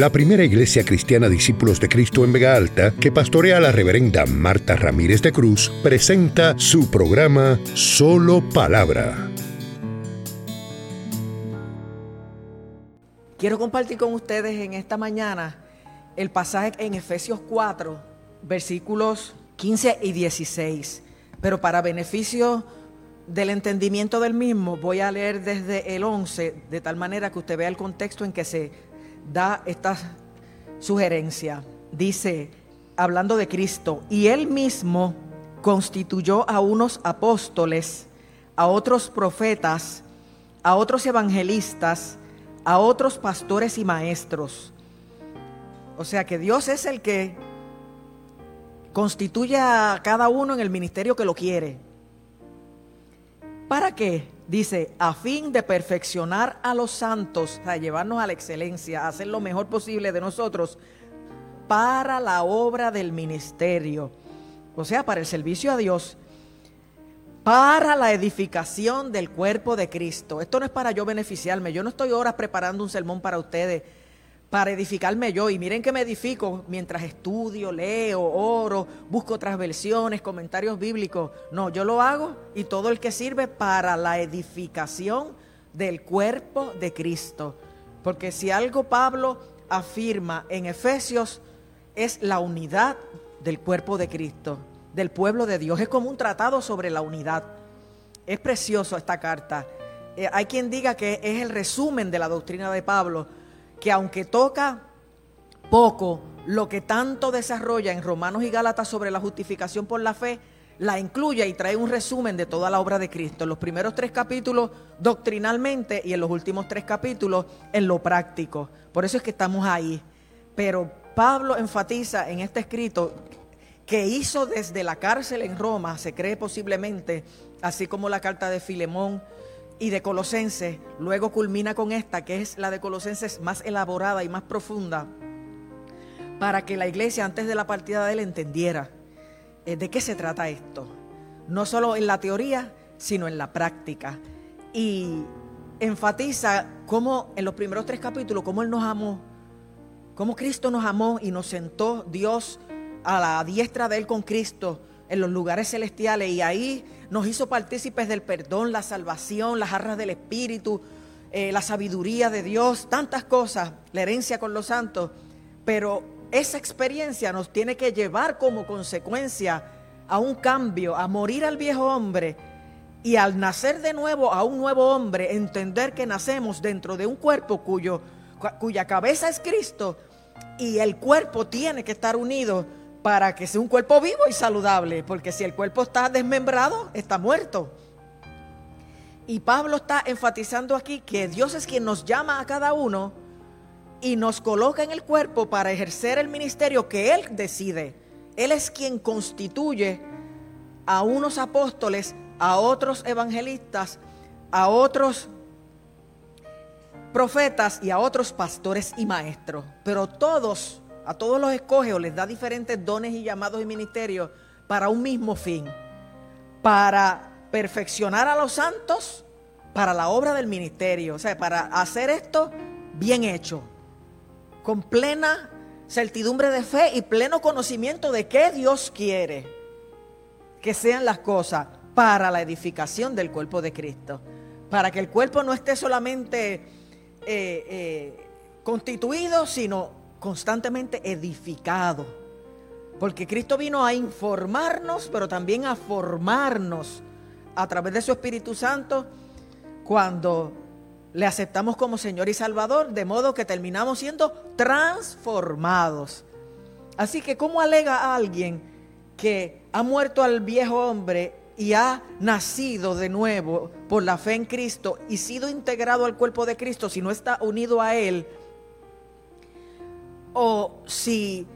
la primera iglesia cristiana Discípulos de Cristo en Vega Alta, que pastorea la reverenda Marta Ramírez de Cruz, presenta su programa Solo Palabra. Quiero compartir con ustedes en esta mañana el pasaje en Efesios 4, versículos 15 y 16. Pero para beneficio del entendimiento del mismo, voy a leer desde el 11, de tal manera que usted vea el contexto en que se da esta sugerencia. Dice, hablando de Cristo, y él mismo constituyó a unos apóstoles, a otros profetas, a otros evangelistas, a otros pastores y maestros. O sea que Dios es el que constituye a cada uno en el ministerio que lo quiere. ¿Para qué? Dice, a fin de perfeccionar a los santos, a llevarnos a la excelencia, a hacer lo mejor posible de nosotros para la obra del ministerio. O sea, para el servicio a Dios, para la edificación del cuerpo de Cristo. Esto no es para yo beneficiarme. Yo no estoy horas preparando un sermón para ustedes para edificarme yo. Y miren que me edifico mientras estudio, leo, oro, busco otras versiones, comentarios bíblicos. No, yo lo hago y todo el que sirve para la edificación del cuerpo de Cristo. Porque si algo Pablo afirma en Efesios es la unidad del cuerpo de Cristo, del pueblo de Dios. Es como un tratado sobre la unidad. Es precioso esta carta. Eh, hay quien diga que es el resumen de la doctrina de Pablo que aunque toca poco lo que tanto desarrolla en Romanos y Gálatas sobre la justificación por la fe, la incluye y trae un resumen de toda la obra de Cristo. En los primeros tres capítulos doctrinalmente y en los últimos tres capítulos en lo práctico. Por eso es que estamos ahí. Pero Pablo enfatiza en este escrito que hizo desde la cárcel en Roma, se cree posiblemente, así como la carta de Filemón, y de Colosenses, luego culmina con esta, que es la de Colosenses más elaborada y más profunda, para que la iglesia antes de la partida de él entendiera eh, de qué se trata esto, no solo en la teoría, sino en la práctica. Y enfatiza cómo en los primeros tres capítulos, cómo Él nos amó, cómo Cristo nos amó y nos sentó Dios a la diestra de Él con Cristo en los lugares celestiales y ahí nos hizo partícipes del perdón, la salvación, las arras del Espíritu, eh, la sabiduría de Dios, tantas cosas, la herencia con los santos. Pero esa experiencia nos tiene que llevar como consecuencia a un cambio, a morir al viejo hombre y al nacer de nuevo a un nuevo hombre, entender que nacemos dentro de un cuerpo cuyo, cuya cabeza es Cristo y el cuerpo tiene que estar unido para que sea un cuerpo vivo y saludable, porque si el cuerpo está desmembrado, está muerto. Y Pablo está enfatizando aquí que Dios es quien nos llama a cada uno y nos coloca en el cuerpo para ejercer el ministerio que Él decide. Él es quien constituye a unos apóstoles, a otros evangelistas, a otros profetas y a otros pastores y maestros. Pero todos a todos los escoge o les da diferentes dones y llamados y ministerios para un mismo fin, para perfeccionar a los santos para la obra del ministerio, o sea, para hacer esto bien hecho, con plena certidumbre de fe y pleno conocimiento de qué Dios quiere que sean las cosas para la edificación del cuerpo de Cristo, para que el cuerpo no esté solamente eh, eh, constituido, sino constantemente edificado. Porque Cristo vino a informarnos, pero también a formarnos a través de su Espíritu Santo cuando le aceptamos como Señor y Salvador, de modo que terminamos siendo transformados. Así que, ¿cómo alega alguien que ha muerto al viejo hombre y ha nacido de nuevo por la fe en Cristo y sido integrado al cuerpo de Cristo si no está unido a Él? O si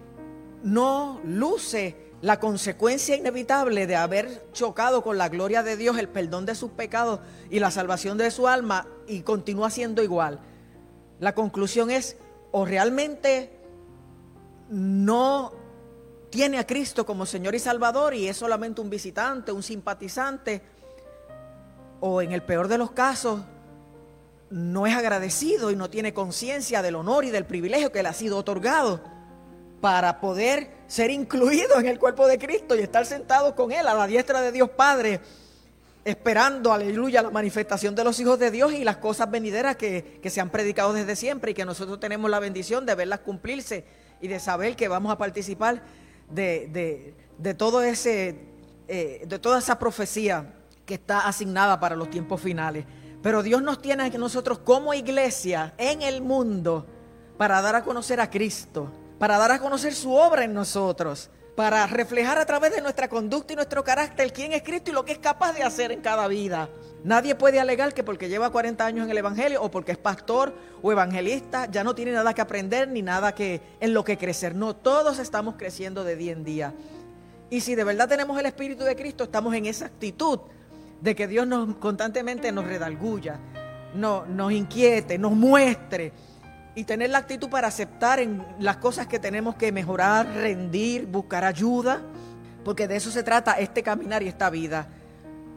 no luce la consecuencia inevitable de haber chocado con la gloria de Dios, el perdón de sus pecados y la salvación de su alma y continúa siendo igual. La conclusión es, o realmente no tiene a Cristo como Señor y Salvador y es solamente un visitante, un simpatizante, o en el peor de los casos, no es agradecido y no tiene conciencia del honor y del privilegio que le ha sido otorgado para poder ser incluido en el cuerpo de Cristo y estar sentado con Él a la diestra de Dios Padre, esperando, aleluya, la manifestación de los hijos de Dios y las cosas venideras que, se han predicado desde siempre y que nosotros tenemos la bendición de verlas cumplirse y de saber que vamos a participar de, todo ese, eh, de toda esa profecía que está asignada para los tiempos finales. Pero Dios nos tiene a nosotros como iglesia en el mundo para dar a conocer a Cristo, para dar a conocer su obra en nosotros, para reflejar a través de nuestra conducta y nuestro carácter quién es Cristo y lo que es capaz de hacer en cada vida. Nadie puede alegar que porque lleva 40 años en el Evangelio o porque es pastor o evangelista ya no tiene nada que aprender ni nada que en lo que crecer. No, todos estamos creciendo de día en día. Y si de verdad tenemos el Espíritu de Cristo, estamos en esa actitud de que Dios nos constantemente nos redalgulla, no, nos inquiete, nos muestre y tener la actitud para aceptar en las cosas que tenemos que mejorar, rendir, buscar ayuda, porque de eso se trata este caminar y esta vida.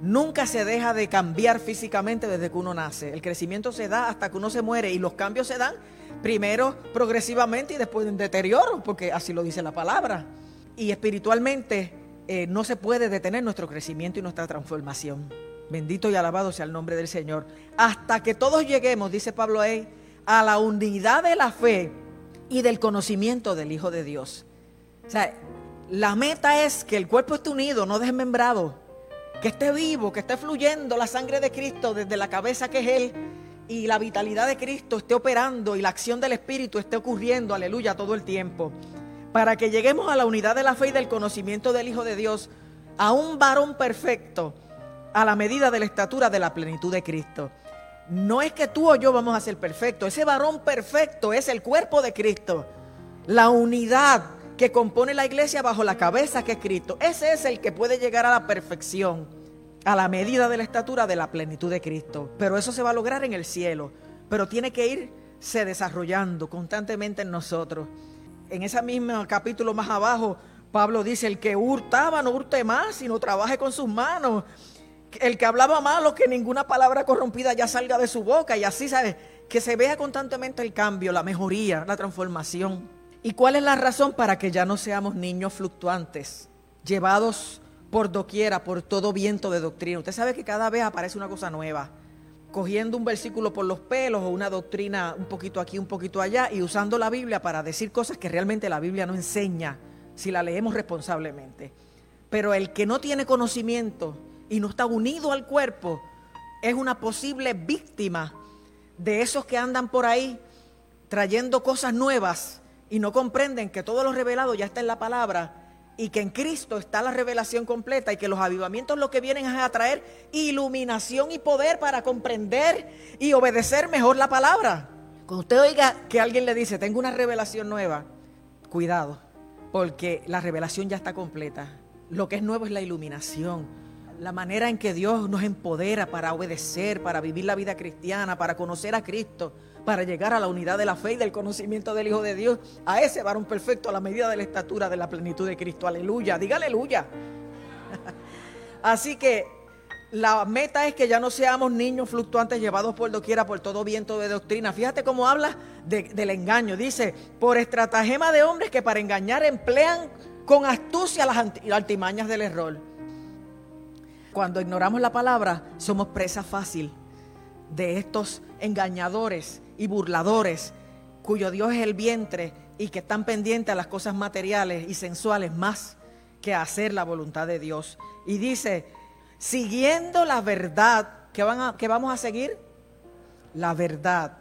Nunca se deja de cambiar físicamente desde que uno nace. El crecimiento se da hasta que uno se muere y los cambios se dan primero progresivamente y después en deterioro, porque así lo dice la palabra. Y espiritualmente eh, no se puede detener nuestro crecimiento y nuestra transformación. Bendito y alabado sea el nombre del Señor. Hasta que todos lleguemos, dice Pablo ahí, a la unidad de la fe y del conocimiento del Hijo de Dios. O sea, la meta es que el cuerpo esté unido, no desmembrado, que esté vivo, que esté fluyendo la sangre de Cristo desde la cabeza que es Él y la vitalidad de Cristo esté operando y la acción del Espíritu esté ocurriendo, aleluya, todo el tiempo para que lleguemos a la unidad de la fe y del conocimiento del Hijo de Dios, a un varón perfecto, a la medida de la estatura de la plenitud de Cristo. No es que tú o yo vamos a ser perfectos, ese varón perfecto es el cuerpo de Cristo, la unidad que compone la iglesia bajo la cabeza que es Cristo. Ese es el que puede llegar a la perfección, a la medida de la estatura de la plenitud de Cristo. Pero eso se va a lograr en el cielo, pero tiene que irse desarrollando constantemente en nosotros en ese mismo capítulo más abajo, Pablo dice, el que hurtaba no hurte más, sino trabaje con sus manos. El que hablaba malo, que ninguna palabra corrompida ya salga de su boca. Y así, ¿sabes? Que se vea constantemente el cambio, la mejoría, la transformación. ¿Y cuál es la razón para que ya no seamos niños fluctuantes, llevados por doquiera, por todo viento de doctrina? Usted sabe que cada vez aparece una cosa nueva cogiendo un versículo por los pelos o una doctrina un poquito aquí, un poquito allá y usando la Biblia para decir cosas que realmente la Biblia no enseña si la leemos responsablemente. Pero el que no tiene conocimiento y no está unido al cuerpo es una posible víctima de esos que andan por ahí trayendo cosas nuevas y no comprenden que todo lo revelado ya está en la palabra y que en Cristo está la revelación completa y que los avivamientos lo que vienen es a traer iluminación y poder para comprender y obedecer mejor la palabra. Cuando usted oiga que alguien le dice, tengo una revelación nueva, cuidado, porque la revelación ya está completa. Lo que es nuevo es la iluminación, la manera en que Dios nos empodera para obedecer, para vivir la vida cristiana, para conocer a Cristo para llegar a la unidad de la fe y del conocimiento del Hijo de Dios, a ese varón perfecto a la medida de la estatura de la plenitud de Cristo. Aleluya, diga aleluya. Así que la meta es que ya no seamos niños fluctuantes llevados por doquiera por todo viento de doctrina. Fíjate cómo habla del engaño. Dice, por estratagema de hombres que para engañar emplean con astucia las altimañas del error. Cuando ignoramos la palabra, somos presa fácil de estos engañadores y burladores, cuyo Dios es el vientre y que están pendientes a las cosas materiales y sensuales más que a hacer la voluntad de Dios. Y dice, siguiendo la verdad, ¿qué, van a, vamos a seguir? La verdad.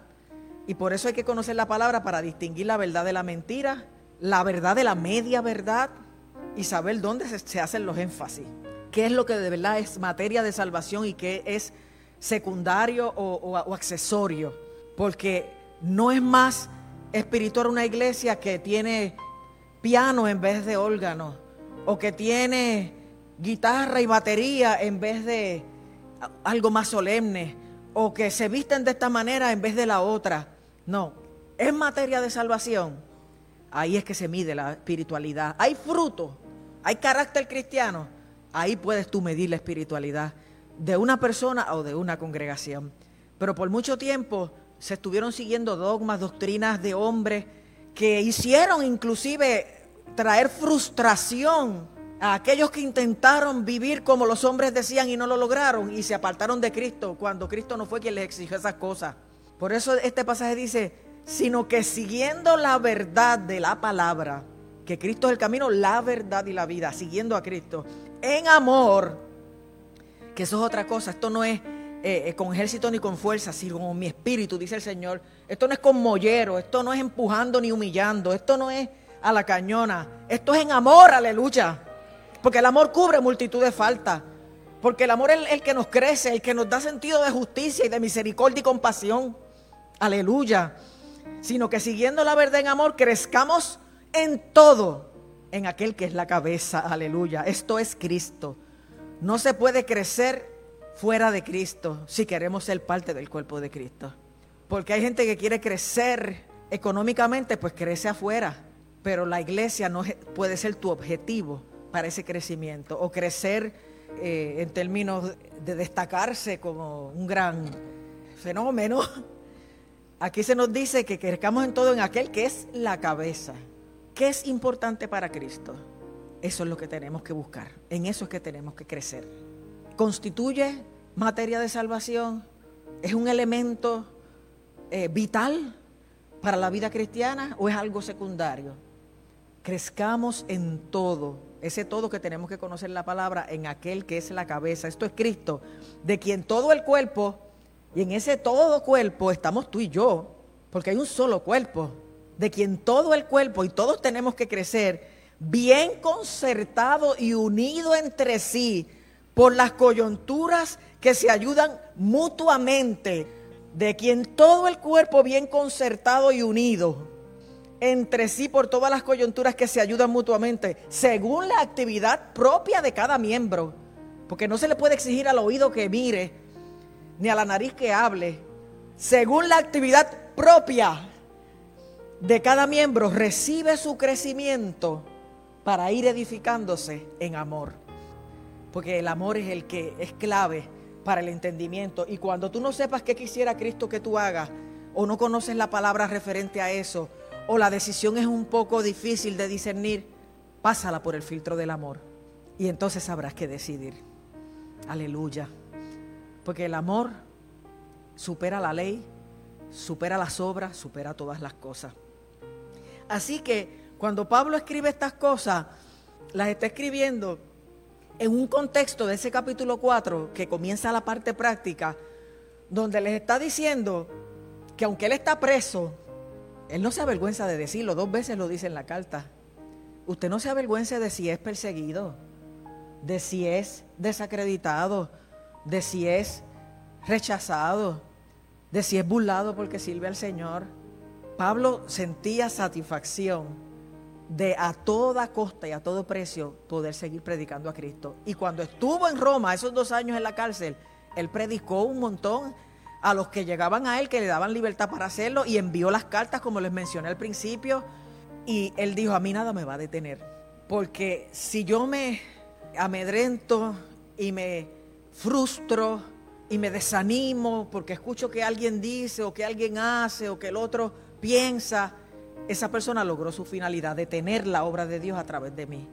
Y por eso hay que conocer la palabra para distinguir la verdad de la mentira, la verdad de la media verdad y saber dónde se, hacen los énfasis. ¿Qué es lo que de verdad es materia de salvación y qué es secundario o accesorio? porque no es más espiritual una iglesia que tiene piano en vez de órgano, o que tiene guitarra y batería en vez de algo más solemne, o que se visten de esta manera en vez de la otra. No, es materia de salvación. Ahí es que se mide la espiritualidad. Hay fruto, hay carácter cristiano. Ahí puedes tú medir la espiritualidad de una persona o de una congregación. Pero por mucho tiempo se estuvieron siguiendo dogmas, doctrinas de hombres que hicieron inclusive traer frustración a aquellos que intentaron vivir como los hombres decían y no lo lograron y se apartaron de Cristo cuando Cristo no fue quien les exigió esas cosas. Por eso este pasaje dice, sino que siguiendo la verdad de la palabra, que Cristo es el camino, la verdad y la vida, siguiendo a Cristo, en amor, que eso es otra cosa, esto no es eh, eh, con ejército ni con fuerza, sino con mi espíritu, dice el Señor. Esto no es con mollero, esto no es empujando ni humillando, esto no es a la cañona, esto es en amor, aleluya. Porque el amor cubre multitud de faltas. Porque el amor es el que nos crece, el que nos da sentido de justicia y de misericordia y compasión. Aleluya. Sino que siguiendo la verdad en amor, crezcamos en todo, en aquel que es la cabeza. Aleluya. Esto es Cristo. No se puede crecer fuera de Cristo si queremos ser parte del cuerpo de Cristo. Porque hay gente que quiere crecer económicamente, pues crece afuera. Pero la iglesia no puede ser tu objetivo para ese crecimiento o crecer eh, en términos de destacarse como un gran fenómeno. Aquí se nos dice que crezcamos en todo en aquel que es la cabeza. ¿Qué es importante para Cristo? Eso es lo que tenemos que buscar. En eso es que tenemos que crecer. ¿Constituye materia de salvación? ¿Es un elemento eh, vital para la vida cristiana o es algo secundario? Crezcamos en todo ese todo que tenemos que conocer la palabra en aquel que es la cabeza. Esto es Cristo, de quien todo el cuerpo, y en ese todo cuerpo estamos tú y yo, porque hay un solo cuerpo, de quien todo el cuerpo y todos tenemos que crecer bien concertado y unido entre sí por las coyunturas que se ayudan mutuamente, de quien todo el cuerpo bien concertado y unido entre sí por todas las coyunturas que se ayudan mutuamente, según la actividad propia de cada miembro. Porque no se le puede exigir al oído que mire, ni a la nariz que hable. Según la actividad propia de cada miembro, recibe su crecimiento para ir edificándose en amor. Porque el amor es el que es clave para el entendimiento. Y cuando tú no sepas qué quisiera Cristo que tú hagas, o no conoces la palabra referente a eso, o la decisión es un poco difícil de discernir, pásala por el filtro del amor y entonces sabrás qué decidir. Aleluya. Porque el amor supera la ley, supera las obras, supera todas las cosas. Así que cuando Pablo escribe estas cosas, las está escribiendo en un contexto de ese capítulo 4 que comienza la parte práctica, donde les está diciendo que aunque él está preso, él no se avergüenza de decirlo, dos veces lo dice en la carta. Usted no se avergüenza de si es perseguido, de si es desacreditado, de si es rechazado, de si es burlado porque sirve al Señor. Pablo sentía satisfacción de a toda costa y a todo precio poder seguir predicando a Cristo. Y cuando estuvo en Roma, esos dos años en la cárcel, él predicó un montón a los que llegaban a él, que le daban libertad para hacerlo, y envió las cartas, como les mencioné al principio, y él dijo, a mí nada me va a detener, porque si yo me amedrento y me frustro y me desanimo porque escucho que alguien dice o que alguien hace o que el otro piensa, esa persona logró su finalidad, detener la obra de Dios a través de mí.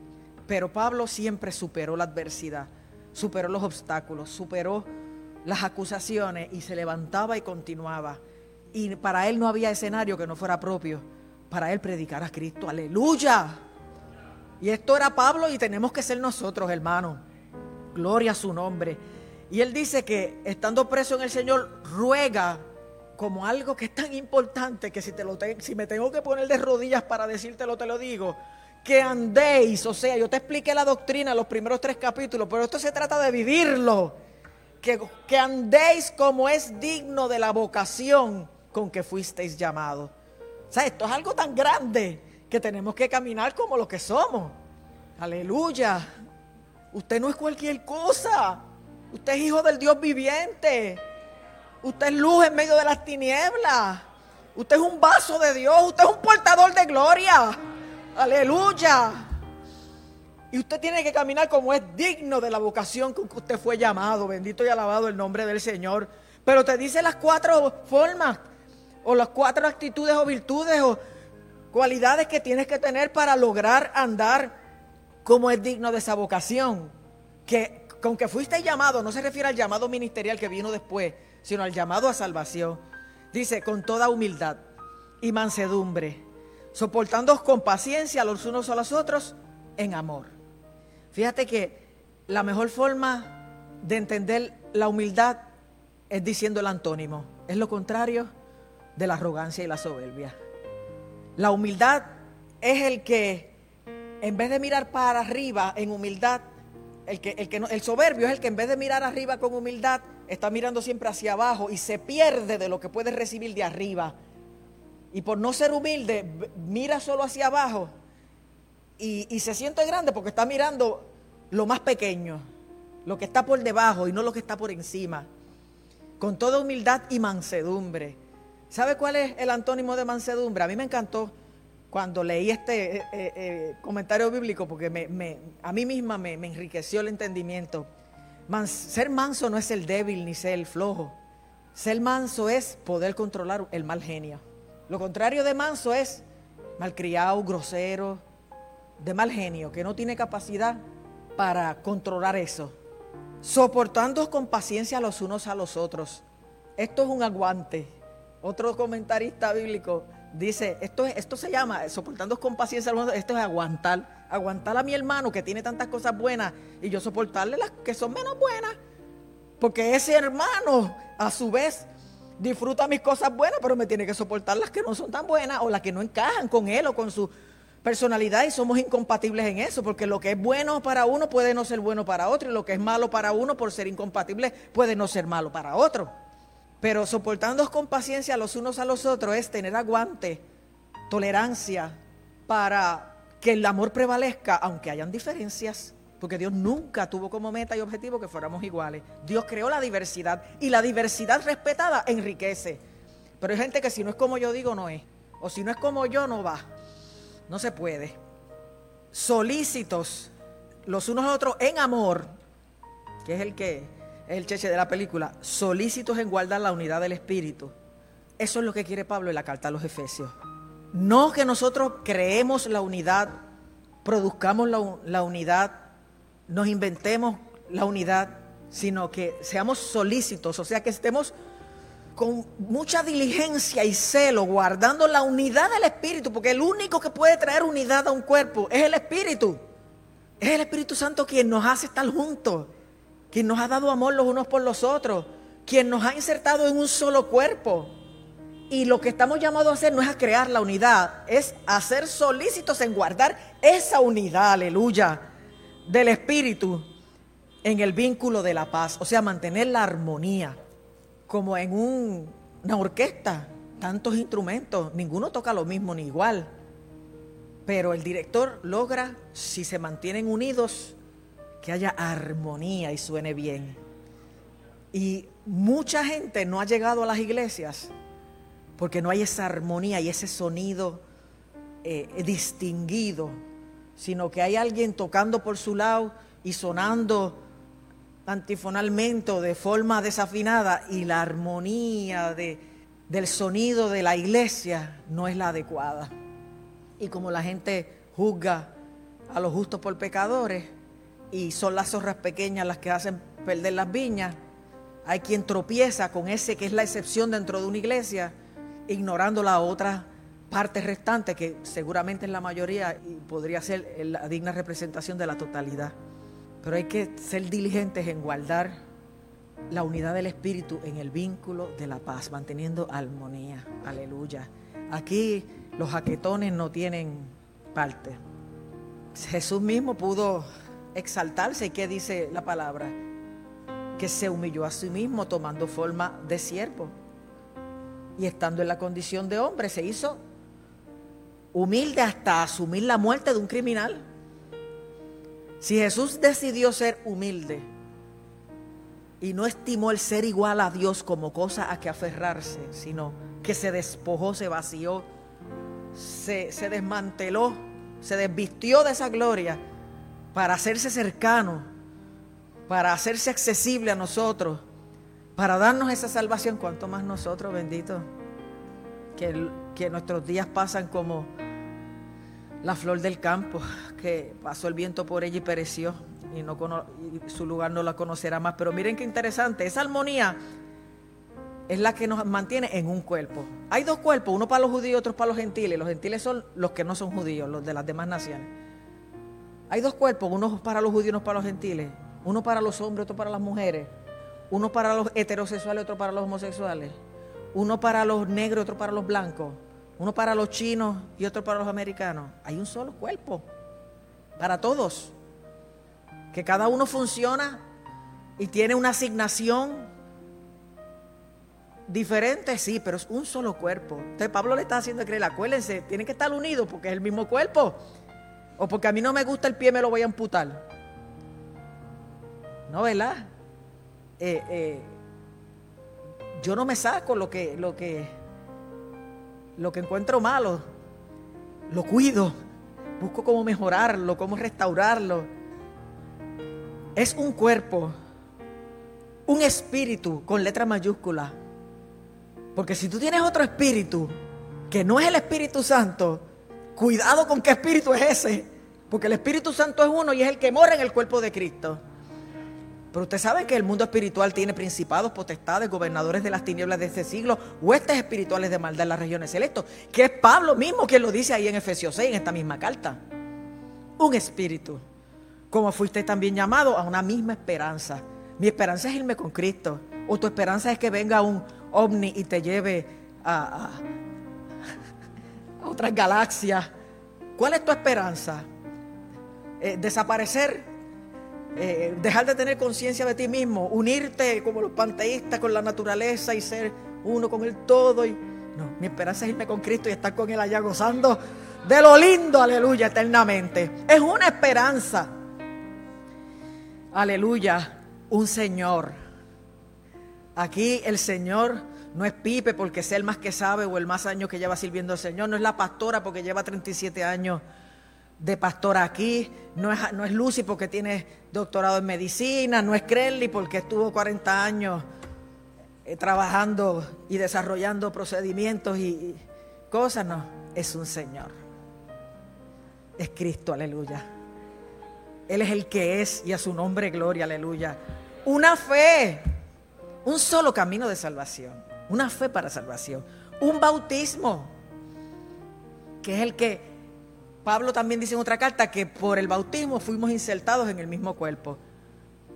Pero Pablo siempre superó la adversidad, superó los obstáculos, superó las acusaciones y se levantaba y continuaba. Y para él no había escenario que no fuera propio para él predicar a Cristo. Aleluya. Y esto era Pablo y tenemos que ser nosotros, hermanos. Gloria a su nombre. Y él dice que estando preso en el Señor, ruega como algo que es tan importante que si, te lo si me tengo que poner de rodillas para decírtelo, te lo digo. Que andéis, o sea, yo te expliqué la doctrina los primeros tres capítulos, pero esto se trata de vivirlo que, andéis como es digno de la vocación con que fuisteis llamados. O sea, esto es algo tan grande que tenemos que caminar como lo que somos. Aleluya. Usted no es cualquier cosa. Usted es hijo del Dios viviente. Usted es luz en medio de las tinieblas. Usted es un vaso de Dios. Usted es un portador de gloria. Aleluya. Y usted tiene que caminar como es digno de la vocación con que usted fue llamado. Bendito y alabado el nombre del Señor. Pero te dice las cuatro formas, o las cuatro actitudes o virtudes o cualidades que tienes que tener para lograr andar como es digno de esa vocación. Que con que fuiste llamado, no se refiere al llamado ministerial que vino después, sino al llamado a salvación. Dice, con toda humildad y mansedumbre, soportando con paciencia los unos a los otros en amor. Fíjate que la mejor forma de entender la humildad es diciendo el antónimo. Es lo contrario de la arrogancia y la soberbia. La humildad es el que, en vez de mirar para arriba en humildad, el, que, el, que el soberbio es el que en vez de mirar arriba con humildad, está mirando siempre hacia abajo y se pierde de lo que puede recibir de arriba. Y por no ser humilde, mira solo hacia abajo y, se siente grande porque está mirando lo más pequeño, lo que está por debajo y no lo que está por encima. Con toda humildad y mansedumbre. ¿Sabe cuál es el antónimo de mansedumbre? A mí me encantó cuando leí este eh, eh, eh, comentario bíblico porque a mí misma me, enriqueció el entendimiento. Ser manso no es el débil ni ser el flojo. Ser manso es poder controlar el mal genio. Lo contrario de manso es malcriado, grosero, de mal genio, que no tiene capacidad para controlar eso. Soportando con paciencia los unos a los otros. Esto es un aguante. Otro comentarista bíblico dice, esto, esto se llama, soportando con paciencia, esto es aguantar. Aguantar a mi hermano que tiene tantas cosas buenas y yo soportarle las que son menos buenas. Porque ese hermano, a su vez, disfruta mis cosas buenas, pero me tiene que soportar las que no son tan buenas o las que no encajan con él o con su personalidad y somos incompatibles en eso, porque lo que es bueno para uno puede no ser bueno para otro y lo que es malo para uno por ser incompatible puede no ser malo para otro. Pero soportándonos con paciencia los unos a los otros es tener aguante, tolerancia, para que el amor prevalezca, aunque hayan diferencias. Porque Dios nunca tuvo como meta y objetivo que fuéramos iguales. Dios creó la diversidad y la diversidad respetada enriquece. Pero hay gente que si no es como yo digo, no es. O si no es como yo, no va. No se puede. Solícitos los unos a otros en amor, que es el que el cheche de la película, solícitos en guardar la unidad del Espíritu. Eso es lo que quiere Pablo en la carta a los Efesios. No que nosotros creemos la unidad, produzcamos la, unidad, nos inventemos la unidad, sino que seamos solícitos, o sea, que estemos con mucha diligencia y celo, guardando la unidad del Espíritu, porque el único que puede traer unidad a un cuerpo es el Espíritu. Es el Espíritu Santo quien nos hace estar juntos quien nos ha dado amor los unos por los otros, quien nos ha insertado en un solo cuerpo. Y lo que estamos llamados a hacer no es a crear la unidad, es a ser solícitos en guardar esa unidad, aleluya, del Espíritu en el vínculo de la paz, o sea, mantener la armonía, como en una orquesta, tantos instrumentos, ninguno toca lo mismo ni igual, pero el director logra, si se mantienen unidos, que haya armonía y suene bien. Y mucha gente no ha llegado a las iglesias porque no hay esa armonía y ese sonido eh, distinguido, sino que hay alguien tocando por su lado y sonando antifonalmente o de forma desafinada y la armonía de, del sonido de la iglesia no es la adecuada. Y como la gente juzga a los justos por pecadores, y son las zorras pequeñas las que hacen perder las viñas. Hay quien tropieza con ese que es la excepción dentro de una iglesia, ignorando la otra parte restante, que seguramente es la mayoría y podría ser la digna representación de la totalidad. Pero hay que ser diligentes en guardar la unidad del Espíritu en el vínculo de la paz, manteniendo armonía. Aleluya. Aquí los jaquetones no tienen parte. Jesús mismo pudo exaltarse. ¿Y qué dice la palabra? Que se humilló a sí mismo tomando forma de siervo. Y estando en la condición de hombre, se hizo humilde hasta asumir la muerte de un criminal. Si Jesús decidió ser humilde y no estimó el ser igual a Dios como cosa a que aferrarse, sino que se despojó, se vació, se, desmanteló, se desvistió de esa gloria para hacerse cercano, para hacerse accesible a nosotros, para darnos esa salvación, cuanto más nosotros, bendito, que, nuestros días pasan como la flor del campo, que pasó el viento por ella y pereció, y su lugar no la conocerá más. Pero miren qué interesante, esa armonía es la que nos mantiene en un cuerpo. Hay dos cuerpos, uno para los judíos y otro para los gentiles. Los gentiles son los que no son judíos, los de las demás naciones. Hay dos cuerpos, uno para los judíos y uno para los gentiles. Uno para los hombres, otro para las mujeres. Uno para los heterosexuales, otro para los homosexuales. Uno para los negros, otro para los blancos. Uno para los chinos y otro para los americanos. Hay un solo cuerpo para todos. Que cada uno funciona y tiene una asignación diferente, sí, pero es un solo cuerpo. Entonces Pablo le está haciendo creer, acuérdense, tienen que estar unidos porque es el mismo cuerpo. O porque a mí no me gusta el pie, me lo voy a amputar. No, ¿verdad? Eh, eh, yo no me saco lo que, lo que, lo que encuentro malo. Lo cuido. Busco cómo mejorarlo, cómo restaurarlo. Es un cuerpo, un espíritu con letra mayúscula porque si tú tienes otro espíritu que no es el Espíritu Santo, cuidado con qué espíritu es ese. Porque el Espíritu Santo es uno y es el que mora en el cuerpo de Cristo. Pero usted sabe que el mundo espiritual tiene principados, potestades, gobernadores de las tinieblas de este siglo, huestes espirituales de maldad en las regiones celestes, que es Pablo mismo quien lo dice ahí en Efesios 6, en esta misma carta. Un espíritu. Como fuiste también llamado a una misma esperanza. Mi esperanza es irme con Cristo. O tu esperanza es que venga un, ovni y te lleve a, otras galaxias. ¿Cuál es tu esperanza? Eh, desaparecer, eh, dejar de tener conciencia de ti mismo, unirte como los panteístas con la naturaleza y ser uno con el todo. Y, no, mi esperanza es irme con Cristo y estar con Él allá gozando de lo lindo, aleluya, eternamente. Es una esperanza. Aleluya, un Señor Aquí el Señor no es Pipe porque sea el más que sabe o el más años que lleva sirviendo al Señor, no es la pastora porque lleva 37 años de pastora aquí, no es, no es Lucy porque tiene doctorado en medicina, no es Crelly porque estuvo 40 años eh, trabajando y desarrollando procedimientos y cosas, no, es un Señor. Es Cristo, aleluya. Él es el que es y a su nombre gloria, aleluya. Una fe un solo camino de salvación, una fe para salvación, un bautismo, que es el que Pablo también dice en otra carta, que por el bautismo fuimos insertados en el mismo cuerpo.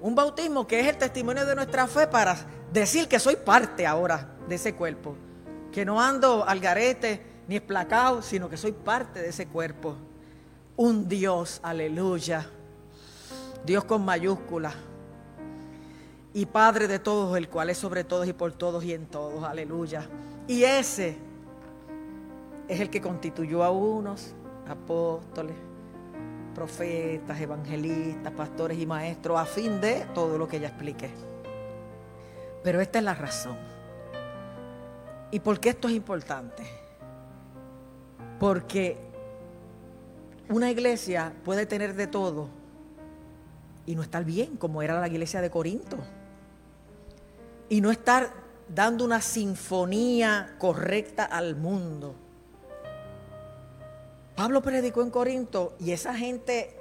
Un bautismo que es el testimonio de nuestra fe para decir que soy parte ahora de ese cuerpo, que no ando al garete ni esplacado, sino que soy parte de ese cuerpo. Un Dios, aleluya. Dios con mayúsculas y Padre de todos, el cual es sobre todos y por todos y en todos. Aleluya. Y ese es el que constituyó a unos apóstoles, profetas, evangelistas, pastores y maestros a fin de todo lo que ya expliqué. Pero esta es la razón. ¿Y por qué esto es importante? Porque una iglesia puede tener de todo y no estar bien, como era la iglesia de Corinto y no estar dando una sinfonía correcta al mundo. Pablo predicó en Corinto y esa gente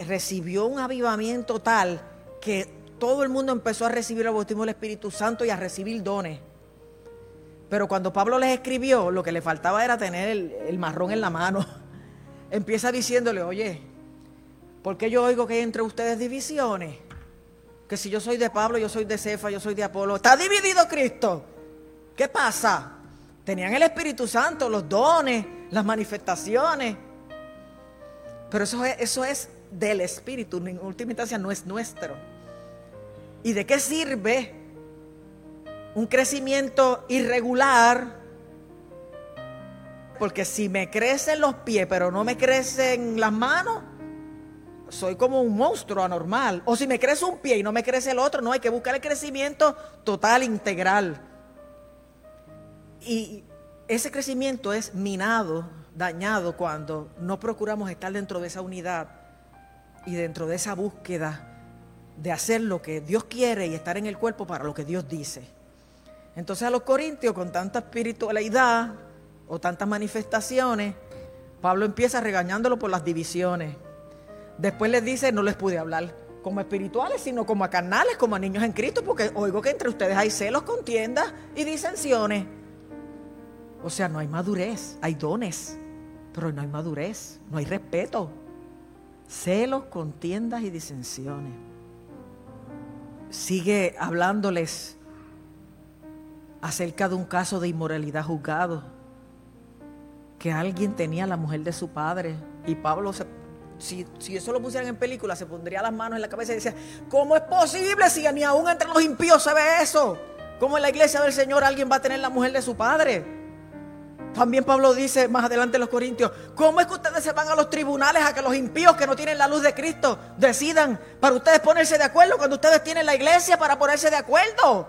recibió un avivamiento tal que todo el mundo empezó a recibir el bautismo del Espíritu Santo y a recibir dones. Pero cuando Pablo les escribió, lo que le faltaba era tener el, marrón en la mano. Empieza diciéndole, oye, ¿por qué yo oigo que hay entre ustedes divisiones? que si yo soy de Pablo, yo soy de Cefa, yo soy de Apolo. Está dividido Cristo. ¿Qué pasa? Tenían el Espíritu Santo, los dones, las manifestaciones. Pero eso es, eso es del Espíritu, en última instancia no es nuestro. ¿Y de qué sirve un crecimiento irregular? Porque si me crecen los pies, pero no me crecen las manos, soy como un monstruo anormal. O si me crece un pie y no me crece el otro, no, hay que buscar el crecimiento total, integral. Y ese crecimiento es minado, dañado, cuando no procuramos estar dentro de esa unidad y dentro de esa búsqueda de hacer lo que Dios quiere y estar en el cuerpo para lo que Dios dice. Entonces a los corintios, con tanta espiritualidad o tantas manifestaciones, Pablo empieza regañándolo por las divisiones. Después les dice, no les pude hablar como espirituales, sino como a carnales, como a niños en Cristo, porque oigo que entre ustedes hay celos, contiendas y disensiones. O sea, no hay madurez, hay dones, pero no hay madurez, no hay respeto. Celos, contiendas y disensiones. Sigue hablándoles acerca de un caso de inmoralidad juzgado, que alguien tenía la mujer de su padre y Pablo se si, eso lo pusieran en película, se pondría las manos en la cabeza y decía, ¿cómo es posible si ni aún entre los impíos se ve eso? ¿Cómo en la iglesia del Señor alguien va a tener la mujer de su padre? También Pablo dice más adelante en los Corintios, ¿cómo es que ustedes se van a los tribunales a que los impíos que no tienen la luz de Cristo decidan para ustedes ponerse de acuerdo cuando ustedes tienen la iglesia para ponerse de acuerdo?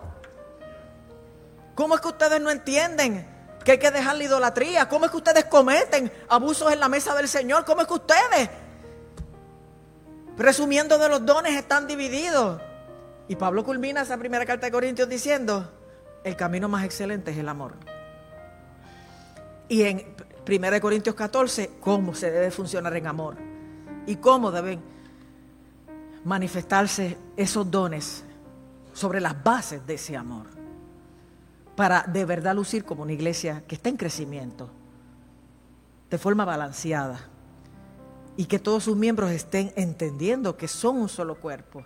¿Cómo es que ustedes no entienden que hay que dejar la idolatría? ¿Cómo es que ustedes cometen abusos en la mesa del Señor? ¿Cómo es que ustedes presumiendo de los dones, están divididos. Y Pablo culmina esa primera carta de Corintios diciendo, el camino más excelente es el amor. Y en 1 Corintios 14, cómo se debe funcionar en amor. Y cómo deben manifestarse esos dones sobre las bases de ese amor. Para de verdad lucir como una iglesia que está en crecimiento, de forma balanceada y que todos sus miembros estén entendiendo que son un solo cuerpo.